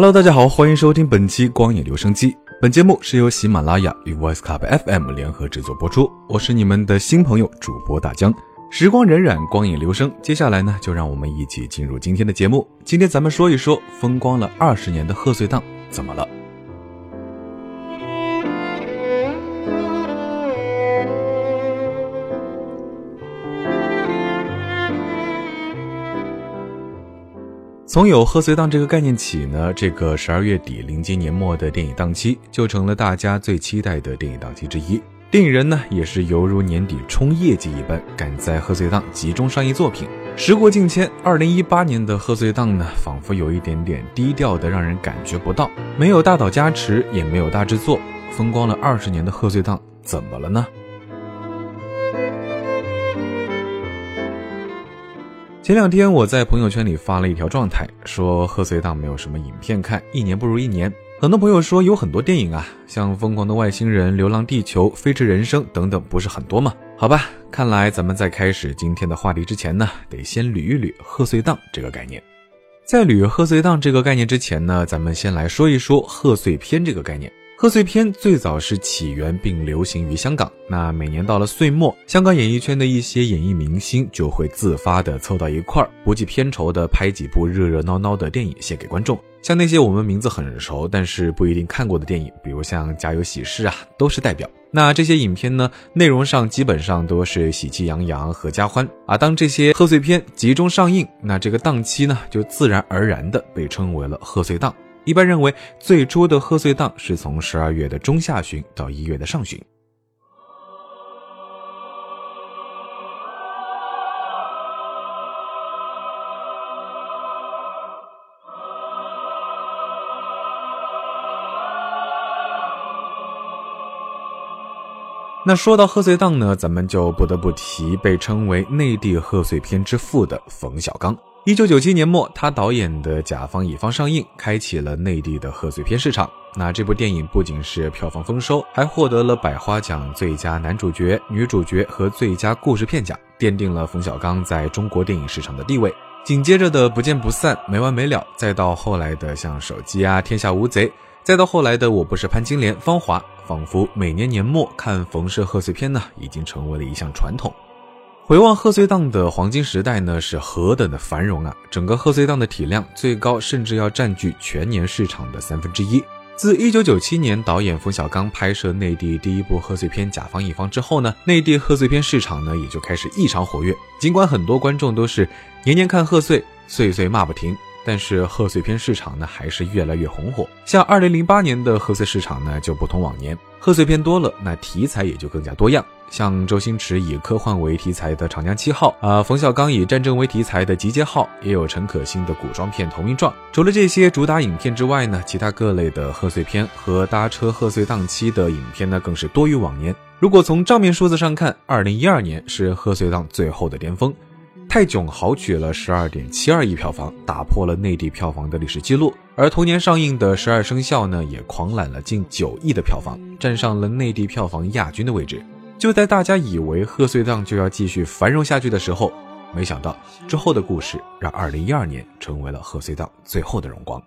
Hello，大家好，欢迎收听本期光影留声机。本节目是由喜马拉雅与 Voice Club FM 联合制作播出。我是你们的新朋友主播大江。时光荏苒，光影留声。接下来呢，就让我们一起进入今天的节目。今天咱们说一说风光了二十年的贺岁档怎么了。从有贺岁档这个概念起呢，这个十二月底临近年末的电影档期就成了大家最期待的电影档期之一。电影人呢也是犹如年底冲业绩一般，赶在贺岁档集中上映作品。时过境迁，二零一八年的贺岁档呢，仿佛有一点点低调的，让人感觉不到，没有大导加持，也没有大制作，风光了二十年的贺岁档怎么了呢？前两天我在朋友圈里发了一条状态，说贺岁档没有什么影片看，一年不如一年。很多朋友说有很多电影啊，像《疯狂的外星人》《流浪地球》《飞驰人生》等等，不是很多吗？好吧，看来咱们在开始今天的话题之前呢，得先捋一捋贺岁档这个概念。在捋贺岁档这个概念之前呢，咱们先来说一说贺岁片这个概念。贺岁片最早是起源并流行于香港。那每年到了岁末，香港演艺圈的一些演艺明星就会自发的凑到一块儿，不计片酬的拍几部热热闹闹的电影献给观众。像那些我们名字很熟，但是不一定看过的电影，比如像《家有喜事》啊，都是代表。那这些影片呢，内容上基本上都是喜气洋洋、合家欢啊。当这些贺岁片集中上映，那这个档期呢，就自然而然的被称为了贺岁档。一般认为，最初的贺岁档是从十二月的中下旬到一月的上旬。那说到贺岁档呢，咱们就不得不提被称为内地贺岁片之父的冯小刚。一九九七年末，他导演的《甲方乙方》上映，开启了内地的贺岁片市场。那这部电影不仅是票房丰收，还获得了百花奖最佳男主角、女主角和最佳故事片奖，奠定了冯小刚在中国电影市场的地位。紧接着的《不见不散》、没完没了，再到后来的像《手机》啊、《天下无贼》，再到后来的《我不是潘金莲》、《芳华》，仿佛每年年末看冯氏贺岁片呢，已经成为了一项传统。回望贺岁档的黄金时代呢，是何等的繁荣啊！整个贺岁档的体量最高，甚至要占据全年市场的三分之一。自一九九七年导演冯小刚拍摄内地第一部贺岁片《甲方乙方》之后呢，内地贺岁片市场呢也就开始异常活跃。尽管很多观众都是年年看贺岁，岁岁骂不停，但是贺岁片市场呢还是越来越红火。像二零零八年的贺岁市场呢就不同往年，贺岁片多了，那题材也就更加多样。像周星驰以科幻为题材的《长江七号》啊，冯小刚以战争为题材的《集结号》，也有陈可辛的古装片《投名状》。除了这些主打影片之外呢，其他各类的贺岁片和搭车贺岁档期的影片呢，更是多于往年。如果从账面数字上看，二零一二年是贺岁档最后的巅峰，《泰囧》豪取了十二点七二亿票房，打破了内地票房的历史记录。而同年上映的《十二生肖》呢，也狂揽了近九亿的票房，站上了内地票房亚军的位置。就在大家以为贺岁档就要继续繁荣下去的时候，没想到之后的故事让2012年成为了贺岁档最后的荣光。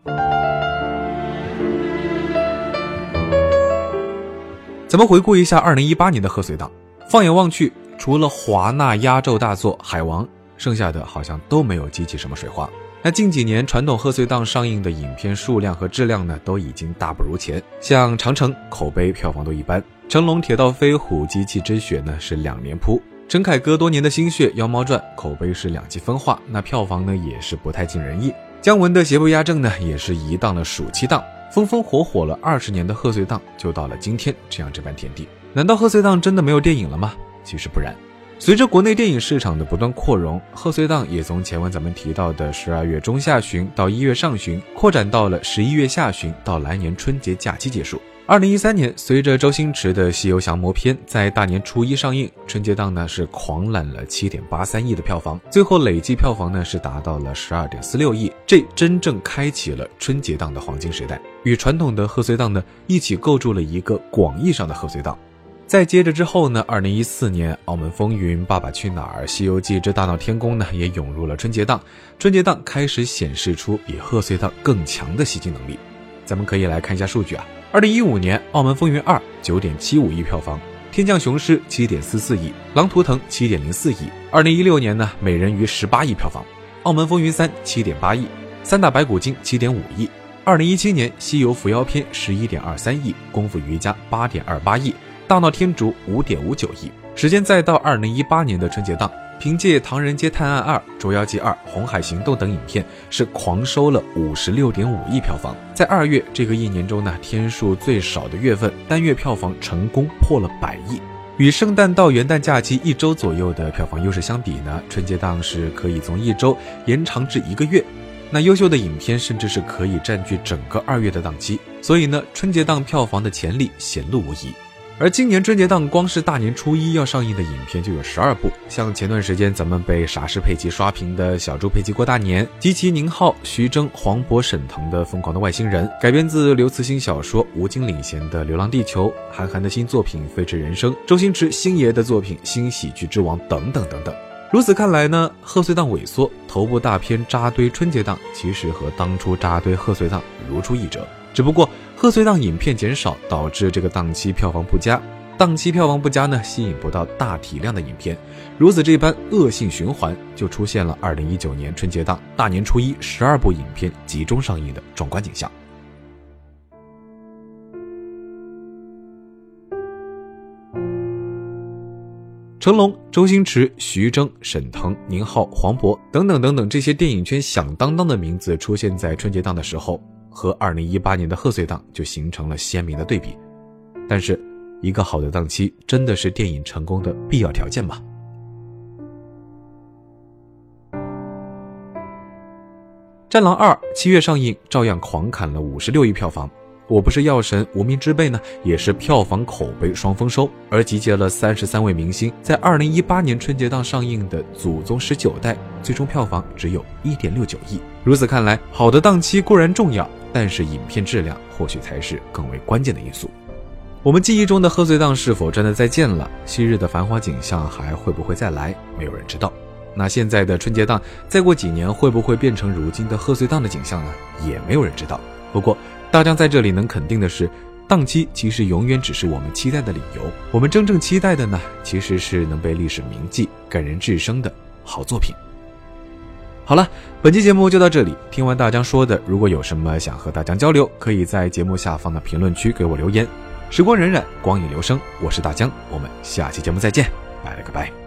咱们回顾一下2018年的贺岁档，放眼望去，除了华纳压轴大作《海王》，剩下的好像都没有激起什么水花。那近几年传统贺岁档上映的影片数量和质量呢，都已经大不如前。像《长城》口碑票房都一般，《成龙铁道飞虎》机器之血呢是两连扑，陈凯歌多年的心血《妖猫传》口碑是两极分化，那票房呢也是不太尽人意。姜文的邪不压正呢也是一档了暑期档，风风火火了二十年的贺岁档，就到了今天这样这般田地。难道贺岁档真的没有电影了吗？其实不然。随着国内电影市场的不断扩容，贺岁档也从前文咱们提到的十二月中下旬到一月上旬，扩展到了十一月下旬到来年春节假期结束。二零一三年，随着周星驰的《西游降魔篇》在大年初一上映，春节档呢是狂揽了七点八三亿的票房，最后累计票房呢是达到了十二点四六亿，这真正开启了春节档的黄金时代，与传统的贺岁档呢一起构筑了一个广义上的贺岁档。再接着之后呢，二零一四年《澳门风云》《爸爸去哪儿》《西游记之大闹天宫》呢，也涌入了春节档。春节档开始显示出比贺岁档更强的吸金能力。咱们可以来看一下数据啊，二零一五年《澳门风云二》九点七五亿票房，《天降雄狮》七点四四亿，《狼图腾》七点零四亿。二零一六年呢，《美人鱼》十八亿票房，《澳门风云三》七点八亿，《三打白骨精》七点五亿。二零一七年《西游伏妖篇》十一点二三亿，《功夫瑜伽》八点二八亿，《大闹天竺》五点五九亿。时间再到二零一八年的春节档。凭借《唐人街探案二》《捉妖记二》《红海行动》等影片，是狂收了五十六点五亿票房。在二月这个一年中呢，天数最少的月份，单月票房成功破了百亿。与圣诞到元旦假期一周左右的票房优势相比呢，春节档是可以从一周延长至一个月。那优秀的影片甚至是可以占据整个二月的档期，所以呢，春节档票房的潜力显露无遗。而今年春节档，光是大年初一要上映的影片就有十二部。像前段时间咱们被傻事佩奇刷屏的小猪佩奇过大年，及其宁浩、徐峥、黄渤、沈腾的疯狂的外星人，改编自刘慈欣小说吴京领衔的《流浪地球》，韩寒的新作品《飞驰人生》，周星驰星爷的作品《新喜剧之王》等等等等。如此看来呢，贺岁档萎缩，头部大片扎堆春节档，其实和当初扎堆贺岁档如出一辙，只不过。贺岁档影片减少，导致这个档期票房不佳。档期票房不佳呢，吸引不到大体量的影片，如此这般恶性循环，就出现了二零一九年春节档大年初一十二部影片集中上映的壮观景象。成龙、周星驰、徐峥、沈腾、宁浩、黄渤等等等等这些电影圈响当当的名字出现在春节档的时候。和二零一八年的贺岁档就形成了鲜明的对比，但是，一个好的档期真的是电影成功的必要条件吗？《战狼二》七月上映，照样狂砍了五十六亿票房。我不是药神、无名之辈呢，也是票房口碑双丰收，而集结了三十三位明星，在二零一八年春节档上映的《祖宗十九代》最终票房只有一点六九亿。如此看来，好的档期固然重要。但是影片质量或许才是更为关键的因素。我们记忆中的贺岁档是否真的再见了？昔日的繁华景象还会不会再来？没有人知道。那现在的春节档再过几年会不会变成如今的贺岁档的景象呢？也没有人知道。不过大家在这里能肯定的是，档期其实永远只是我们期待的理由。我们真正期待的呢，其实是能被历史铭记、感人至深的好作品。好了，本期节目就到这里。听完大江说的，如果有什么想和大江交流，可以在节目下方的评论区给我留言。时光荏苒，光影留声，我是大江，我们下期节目再见，拜了个拜。